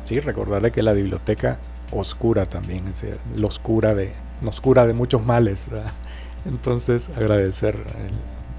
Sí, recordarle que la biblioteca oscura también, es la oscura de, nos cura de muchos males. Entonces, agradecer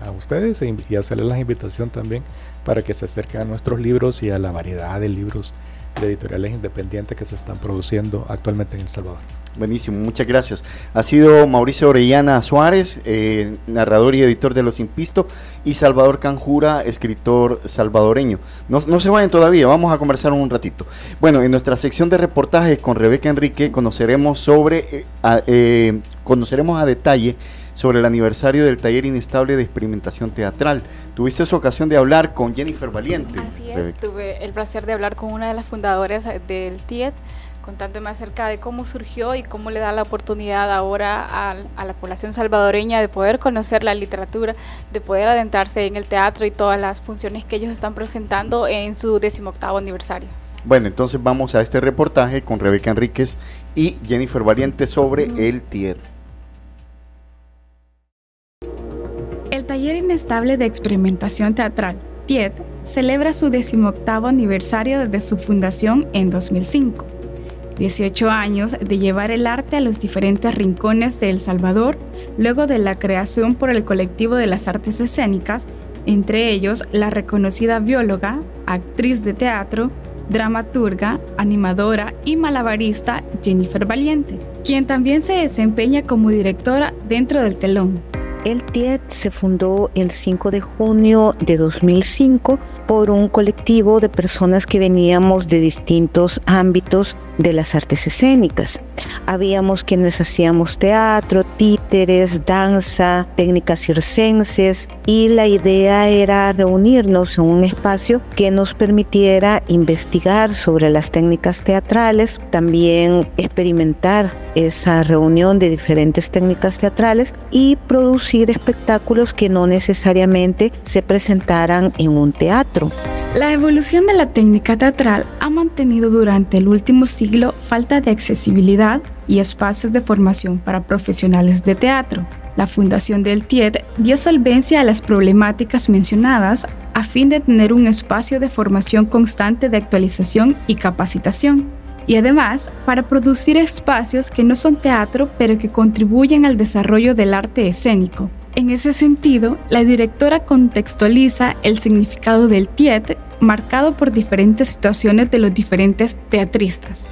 a ustedes e y hacerles la invitación también para que se acerquen a nuestros libros y a la variedad de libros de editoriales independientes que se están produciendo actualmente en El Salvador.
Buenísimo, muchas gracias. Ha sido Mauricio Orellana Suárez, eh, narrador y editor de Los Impisto, y Salvador Canjura, escritor salvadoreño. No, se vayan todavía, vamos a conversar un ratito. Bueno, en nuestra sección de reportajes con Rebeca Enrique conoceremos sobre, eh, eh, conoceremos a detalle sobre el aniversario del taller inestable de experimentación teatral. Tuviste esa ocasión de hablar con Jennifer Valiente.
Así es, tuve el placer de hablar con una de las fundadoras del TIET, contándome acerca de cómo surgió y cómo le da la oportunidad ahora a, a, la población salvadoreña de poder conocer la literatura, de poder adentrarse en el teatro y todas las funciones que ellos están presentando en su decimoctavo aniversario.
Bueno, entonces vamos a este reportaje con Rebeca Enríquez y Jennifer Valiente sobre el TIET.
Taller Inestable de Experimentación Teatral, TIET, celebra su decimoctavo aniversario desde su fundación en 2005. 18 años de llevar el arte a los diferentes rincones de El Salvador, luego de la creación por el colectivo de las artes escénicas, entre ellos la reconocida bióloga, actriz de teatro, dramaturga, animadora y malabarista Jennifer Valiente, quien también se desempeña como directora dentro del telón.
El TIET se fundó el 5 de junio de 2005 por un colectivo de personas que veníamos de distintos ámbitos de las artes escénicas. Habíamos quienes hacíamos teatro, títeres, danza, técnicas circenses y la idea era reunirnos en un espacio que nos permitiera investigar sobre las técnicas teatrales, también experimentar esa reunión de diferentes técnicas teatrales y producir espectáculos que no necesariamente se presentaran en un teatro.
La evolución de la técnica teatral ha mantenido durante el último siglo falta de accesibilidad y espacios de formación para profesionales de teatro. La fundación del TIED dio solvencia a las problemáticas mencionadas a fin de tener un espacio de formación constante de actualización y capacitación. Y además, para producir espacios que no son teatro, pero que contribuyen al desarrollo del arte escénico, en ese sentido, la directora contextualiza el significado del TIET marcado por diferentes situaciones de los diferentes teatristas.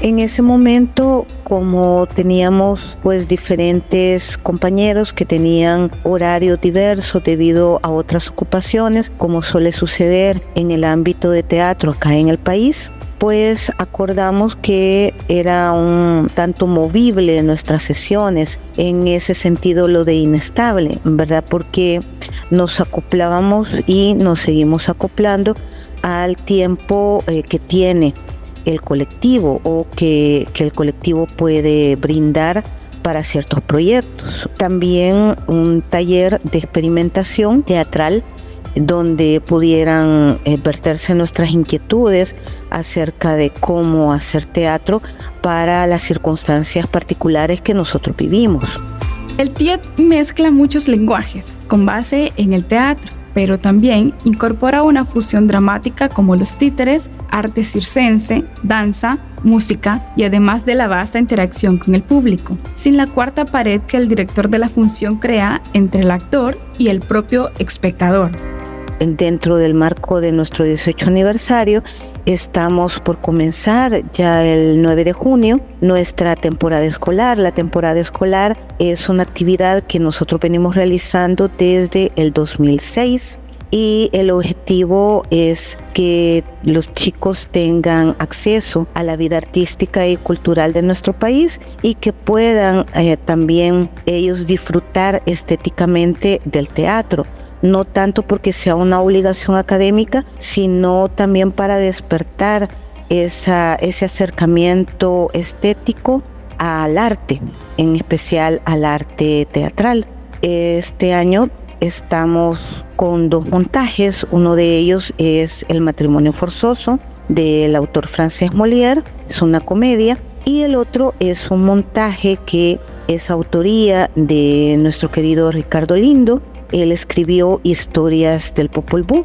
En ese momento, como teníamos pues diferentes compañeros que tenían horario diverso debido a otras ocupaciones, como suele suceder en el ámbito de teatro acá en el país, pues acordamos que era un tanto movible nuestras sesiones, en ese sentido lo de inestable, ¿verdad? Porque nos acoplábamos y nos seguimos acoplando al tiempo eh, que tiene el colectivo o que, que el colectivo puede brindar para ciertos proyectos. También un taller de experimentación teatral donde pudieran eh, verterse nuestras inquietudes acerca de cómo hacer teatro para las circunstancias particulares que nosotros vivimos.
El TIET mezcla muchos lenguajes con base en el teatro, pero también incorpora una fusión dramática como los títeres, arte circense, danza, música y además de la vasta interacción con el público, sin la cuarta pared que el director de la función crea entre el actor y el propio espectador
dentro del marco de nuestro 18 aniversario, estamos por comenzar ya el 9 de junio nuestra temporada escolar. La temporada escolar es una actividad que nosotros venimos realizando desde el 2006 y el objetivo es que los chicos tengan acceso a la vida artística y cultural de nuestro país y que puedan eh, también ellos disfrutar estéticamente del teatro no tanto porque sea una obligación académica, sino también para despertar esa, ese acercamiento estético al arte, en especial al arte teatral. Este año estamos con dos montajes, uno de ellos es El matrimonio forzoso del autor francés Molière, es una comedia, y el otro es un montaje que es autoría de nuestro querido Ricardo Lindo, él escribió historias del Popol Vuh.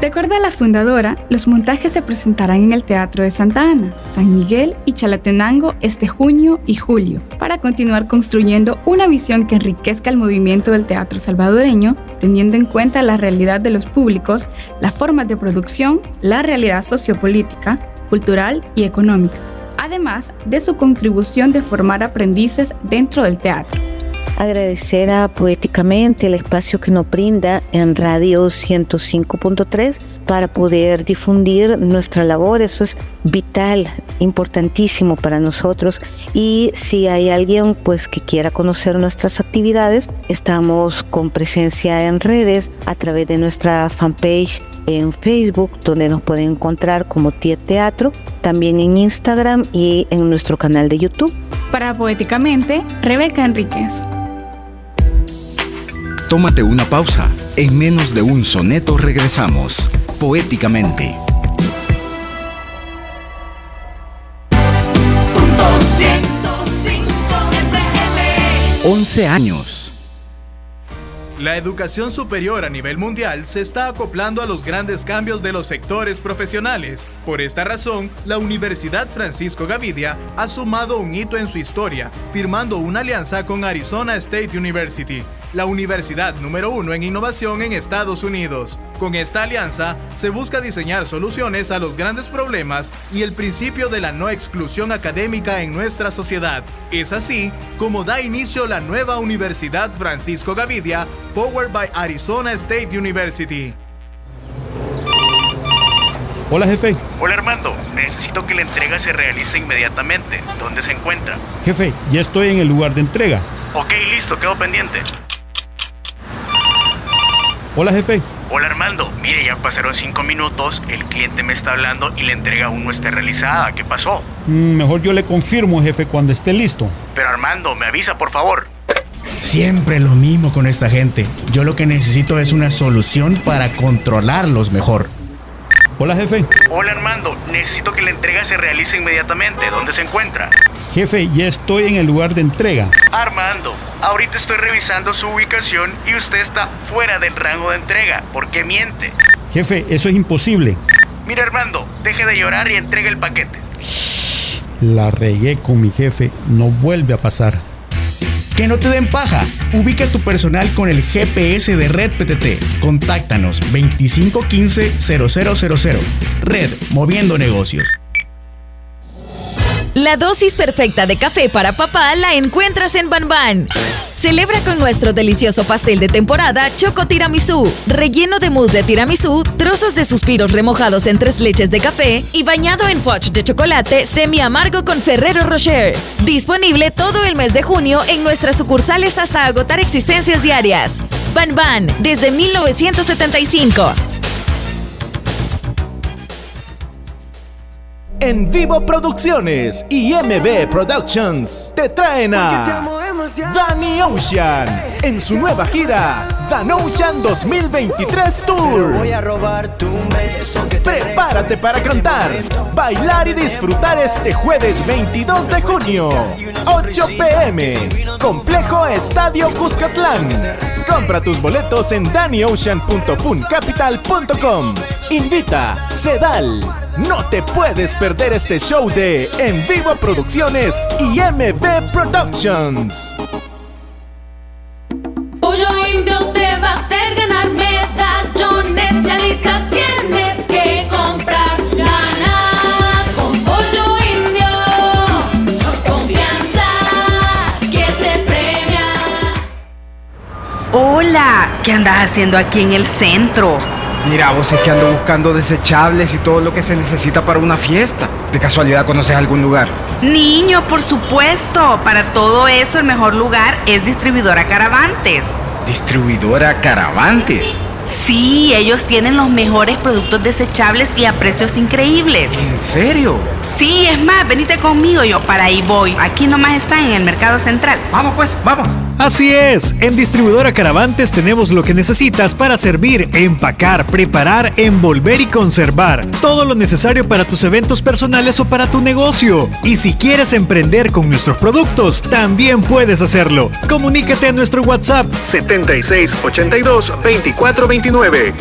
De acuerdo a la fundadora, los montajes se presentarán en el Teatro de Santa Ana, San Miguel y Chalatenango este junio y julio, para continuar construyendo una visión que enriquezca el movimiento del teatro salvadoreño, teniendo en cuenta la realidad de los públicos, las formas de producción, la realidad sociopolítica, cultural y económica, además de su contribución de formar aprendices dentro del teatro
agradecer a Poéticamente el espacio que nos brinda en Radio 105.3 para poder difundir nuestra labor. Eso es vital, importantísimo para nosotros. Y si hay alguien pues que quiera conocer nuestras actividades, estamos con presencia en redes a través de nuestra fanpage en Facebook, donde nos pueden encontrar como Tiet Teatro, también en Instagram y en nuestro canal de YouTube.
Para Poéticamente, Rebeca Enríquez.
Tómate una pausa. En menos de un soneto regresamos, poéticamente.
Punto 105 FM.
11 años
la educación superior a nivel mundial se está acoplando a los grandes cambios de los sectores profesionales. Por esta razón, la Universidad Francisco Gavidia ha sumado un hito en su historia, firmando una alianza con Arizona State University, la universidad número uno en innovación en Estados Unidos. Con esta alianza se busca diseñar soluciones a los grandes problemas y el principio de la no exclusión académica en nuestra sociedad. Es así como da inicio la nueva Universidad Francisco Gavidia powered by Arizona State University.
Hola jefe.
Hola Armando, necesito que la entrega se realice inmediatamente. ¿Dónde se encuentra?
Jefe, ya estoy en el lugar de entrega.
Ok, listo, quedo pendiente.
Hola jefe.
Hola Armando, mire, ya pasaron cinco minutos, el cliente me está hablando y la entrega aún no está realizada. ¿Qué pasó?
Mm, mejor yo le confirmo, jefe, cuando esté listo.
Pero Armando, me avisa, por favor.
Siempre lo mismo con esta gente. Yo lo que necesito es una solución para controlarlos mejor.
Hola, jefe.
Hola, Armando. Necesito que la entrega se realice inmediatamente. ¿Dónde se encuentra?
Jefe, ya estoy en el lugar de entrega.
Armando, ahorita estoy revisando su ubicación y usted está fuera del rango de entrega. ¿Por qué miente?
Jefe, eso es imposible.
Mira, Armando, deje de llorar y entregue el paquete.
La regué con mi jefe. No vuelve a pasar.
Que no te den paja. Ubica tu personal con el GPS de Red PTT. Contáctanos 2515 0000. Red, moviendo negocios.
La dosis perfecta de café para papá la encuentras en Banban. Celebra con nuestro delicioso pastel de temporada Choco Tiramisú, relleno de mousse de tiramisú, trozos de suspiros remojados en tres leches de café y bañado en fudge de chocolate semi amargo con Ferrero Rocher. Disponible todo el mes de junio en nuestras sucursales hasta agotar existencias diarias. Ban desde 1975.
En Vivo Producciones y MB Productions te traen a Danny Ocean en su nueva gira Dan Ocean 2023 Tour. Prepárate para cantar, bailar y disfrutar este jueves 22 de junio, 8 pm, Complejo Estadio Cuscatlán. Compra tus boletos en dannyocean.funcapital.com. Invita Sedal. No te puedes perder este show de En Vivo Producciones y MB Productions.
Pollo indio te va a hacer ganar medallones y alitas tienes que comprar. Gana con pollo indio. Confianza que te premia.
Hola, ¿qué andas haciendo aquí en el centro?
Mira, vos es que ando buscando desechables y todo lo que se necesita para una fiesta. ¿De casualidad conoces algún lugar?
Niño, por supuesto. Para todo eso el mejor lugar es Distribuidora Caravantes.
Distribuidora Caravantes.
Sí, ellos tienen los mejores productos desechables y a precios increíbles.
¿En serio?
Sí, es más, venite conmigo, yo para ahí voy. Aquí nomás están en el Mercado Central.
Vamos pues, vamos.
Así es, en Distribuidora Caravantes tenemos lo que necesitas para servir, empacar, preparar, envolver y conservar. Todo lo necesario para tus eventos personales o para tu negocio. Y si quieres emprender con nuestros productos, también puedes hacerlo. Comunícate a nuestro WhatsApp 7682 2429.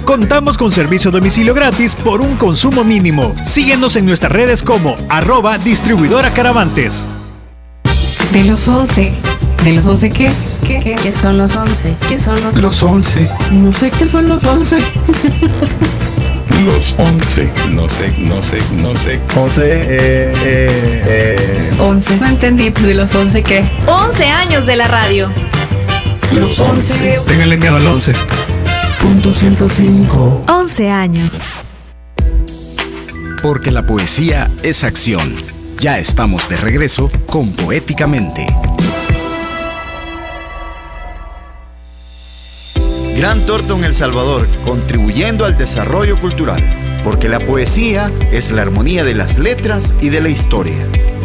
Contamos con servicio a domicilio gratis por un consumo mínimo. Síguenos en nuestras redes como arroba distribuidora caravantes.
De los 11. ¿De los 11 qué? ¿Qué, qué? qué son los 11? ¿Qué son los
Los 11.
No sé qué son los 11.
Los 11. No sé, no sé, no sé.
11, eh, eh, eh.
11. No entendí, pues de los 11 qué.
11 años de la radio.
Los 11.
Ténganle miedo al 11. Punto 105.
11 años.
Porque la poesía es acción. Ya estamos de regreso con Poéticamente.
Gran Torto El Salvador, contribuyendo al desarrollo cultural, porque la poesía es la armonía de las letras y de la historia.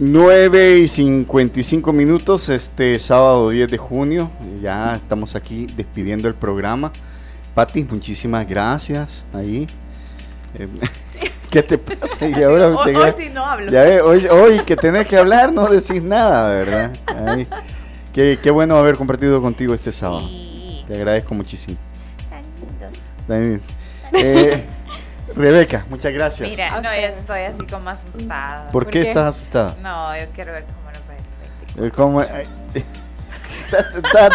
9 y 55 minutos este sábado 10 de junio. Ya estamos aquí despidiendo el programa. Pati, muchísimas gracias ahí. Eh, ¿Qué te pasa? Y ahora
Hoy-
te
hoy
quedas-
sí no hablo.
Ya ves, hoy, hoy que tenés que hablar no decís nada, ¿verdad? Ay, qué, qué bueno haber compartido contigo este sábado. Te agradezco muchísimo. Eh, Rebeca, muchas gracias.
Mira, no, yo estoy así como asustada.
¿Por qué estás asustada?
No, yo quiero ver cómo nos va a ir.
Eh, ¿Cómo? Estás está,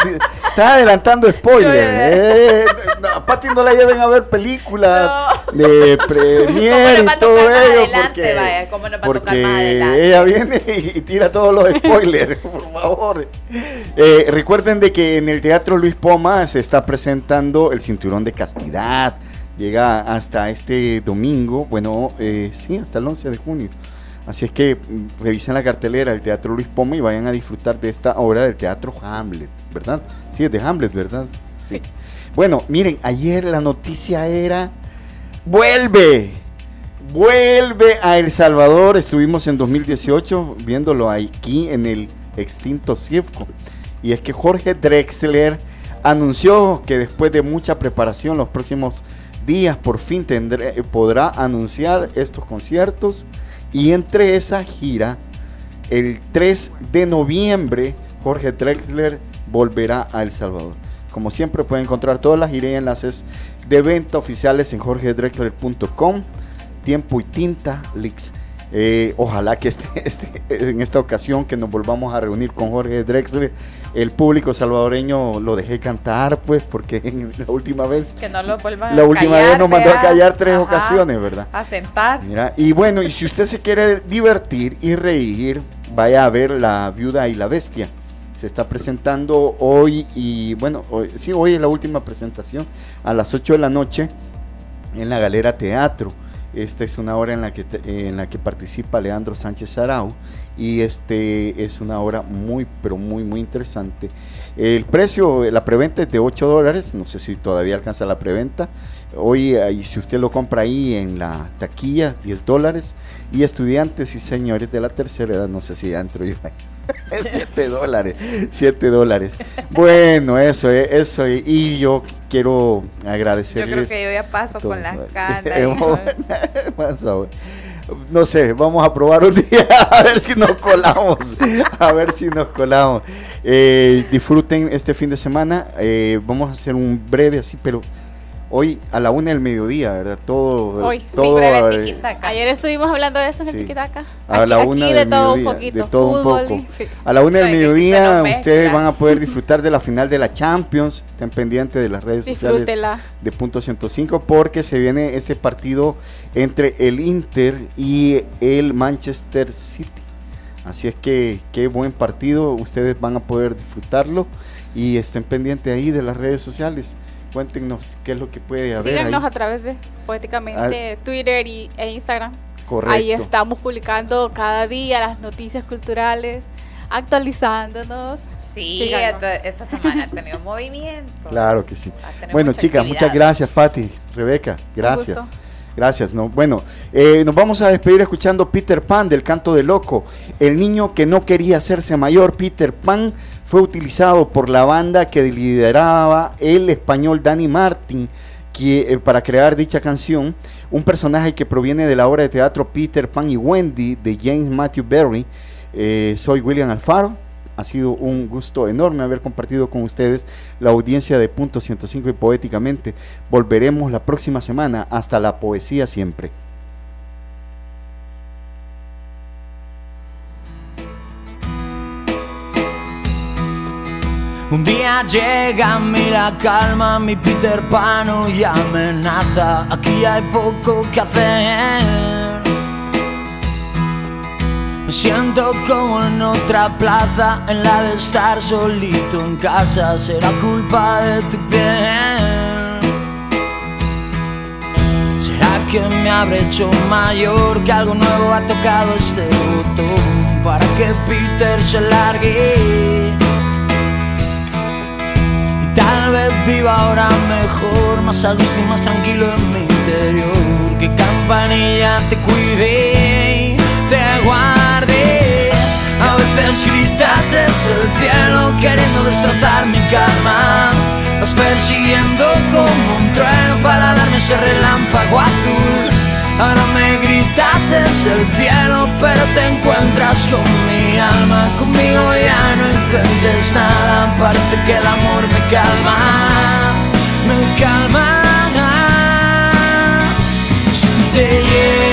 está adelantando spoilers. Eh, no, a Pati no la lleven a ver películas de premier
¿Cómo nos va
y
a
todo
tocar
ello.
adelante,
porque
vaya? ¿Cómo nos va a
porque
tocar más adelante?
ella viene y, y tira todos los spoilers, por favor. Eh, recuerden de que en el Teatro Luis Poma se está presentando el Cinturón de Castidad. Llega hasta este domingo, bueno, eh, sí, hasta el 11 de junio. Así es que mm, revisen la cartelera del Teatro Luis Poma y vayan a disfrutar de esta obra del Teatro Hamlet, ¿verdad? Sí, es de Hamlet, ¿verdad? Sí. Bueno, miren, ayer la noticia era, vuelve, vuelve a El Salvador. Estuvimos en 2018 viéndolo aquí en el extinto CIEFCO. Y es que Jorge Drexler anunció que después de mucha preparación los próximos días por fin tendré- podrá anunciar estos conciertos y entre esa gira el 3 de noviembre Jorge Drexler volverá a El Salvador. Como siempre pueden encontrar todas las giras y enlaces de venta oficiales en jorgedrexler.com, Tiempo y Tinta, Lix. Eh, ojalá que este, este, en esta ocasión que nos volvamos a reunir con Jorge Drexler, el público salvadoreño lo dejé cantar, pues, porque en la última vez...
Que no lo vuelvan
La
a
última
callar,
vez nos mandó a callar tres
Ajá.
ocasiones, ¿verdad?
A sentar.
Mira, y bueno, y si usted se quiere divertir y reír, vaya a ver La Viuda y la Bestia. Se está presentando hoy y bueno, hoy, sí, hoy es la última presentación a las 8 de la noche en la Galera Teatro. Esta es una obra en la que, en la que participa Leandro Sánchez Arau y este es una obra muy, pero muy, muy interesante. El precio, la preventa es de 8 dólares, no sé si todavía alcanza la preventa. Hoy, si usted lo compra ahí en la taquilla, 10 dólares. Y estudiantes y señores de la tercera edad, no sé si ya entro yo ahí. 7 dólares, 7 dólares. Bueno, eso, eh, eso. eh, Y yo quiero
Yo
agradecerles.
creo que yo ya paso
todo.
con la cana.
Hemos- Vamos a ver. No sé, vamos a probar un día a ver si nos colamos. A ver si nos colamos. Eh, disfruten este fin de semana. eh, vamos a hacer un breve así, pero hoy a la una del mediodía, ¿verdad? Todo.
Hoy, sí,
todo
breve tiquitaca.
Ayer estuvimos hablando de eso en
Sí.
el Tiquitaca.
a la
Aquí-
una
aquí
del
de todo un
mediodía,
poquito.
de todo un poco.
sí.
A la una del mediodía ustedes van a poder disfrutar de la final de la Champions. Estén pendientes de las redes sociales
Disfrútela.
de punto 105 porque se viene ese partido entre el Inter y el Manchester City. Así es que qué buen partido, ustedes van a poder disfrutarlo y estén pendientes ahí de las redes sociales. Cuéntenos qué es lo que puede haber
Síganos
ahí.
a través de Poéticamente Twitter y, e Instagram.
Correcto.
Ahí estamos publicando cada día las noticias culturales, actualizándonos.
Sí,
Síganos.
esta, semana ha tenido movimiento.
Claro que sí. Bueno,
mucha
chicas, muchas gracias, Patti, Rebeca, gracias.
gusto.
Gracias, no. Bueno, eh, nos vamos a despedir escuchando Peter Pan del canto de loco. El niño que no quería hacerse mayor, Peter Pan, fue utilizado por la banda que lideraba el español Danny Martin eh, para crear dicha canción. Un personaje que proviene de la obra de teatro Peter Pan y Wendy de James Matthew Berry. Eh, soy William Alfaro. Ha sido un gusto enorme haber compartido con ustedes la audiencia de Punto 105 y Poéticamente. Volveremos la próxima semana. Hasta la poesía siempre.
Un día llega a la calma, mi Peter Pan y amenaza. Aquí hay poco que hacer. Me siento como en otra plaza, en la de estar solito en casa. Será culpa de tu piel. ¿Será que me habré hecho mayor? Que algo nuevo ha tocado este botón para que Peter se largue. Y tal vez viva ahora mejor, más a gusto y más tranquilo en mi interior. Que campanilla te cuide te guarde. Gritas desde el cielo queriendo destrozar mi calma. Vas persiguiendo como un trueno para darme ese relámpago azul. Ahora me gritas desde el cielo, pero te encuentras con mi alma. Conmigo ya no intentes nada, parece que el amor me calma, me calma. Si te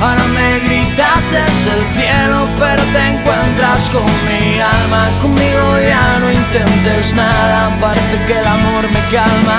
Ahora me gritas desde el cielo, pero te encuentras con mi alma. Conmigo ya no intentes nada, parece que el amor me calma.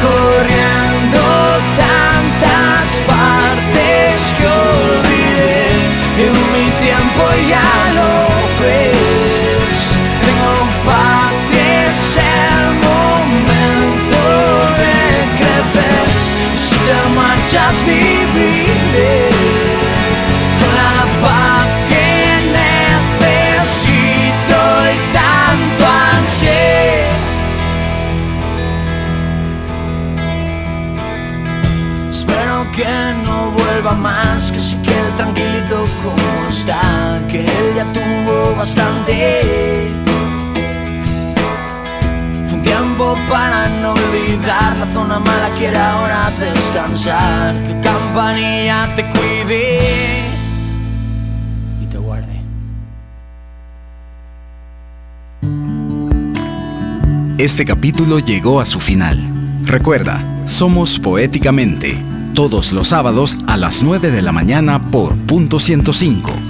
recorriendo tantas partes que olvidé. En mi tiempo ya lo ves. Tengo paz y es el momento de crecer. Si te marchas viviré bastante. Fue un tiempo para no olvidar, la zona mala quiere ahora descansar, que campanilla te cuide y te guarde.
Este capítulo llegó a su final. Recuerda, somos Poéticamente, todos los sábados a las 9 de la mañana por punto 105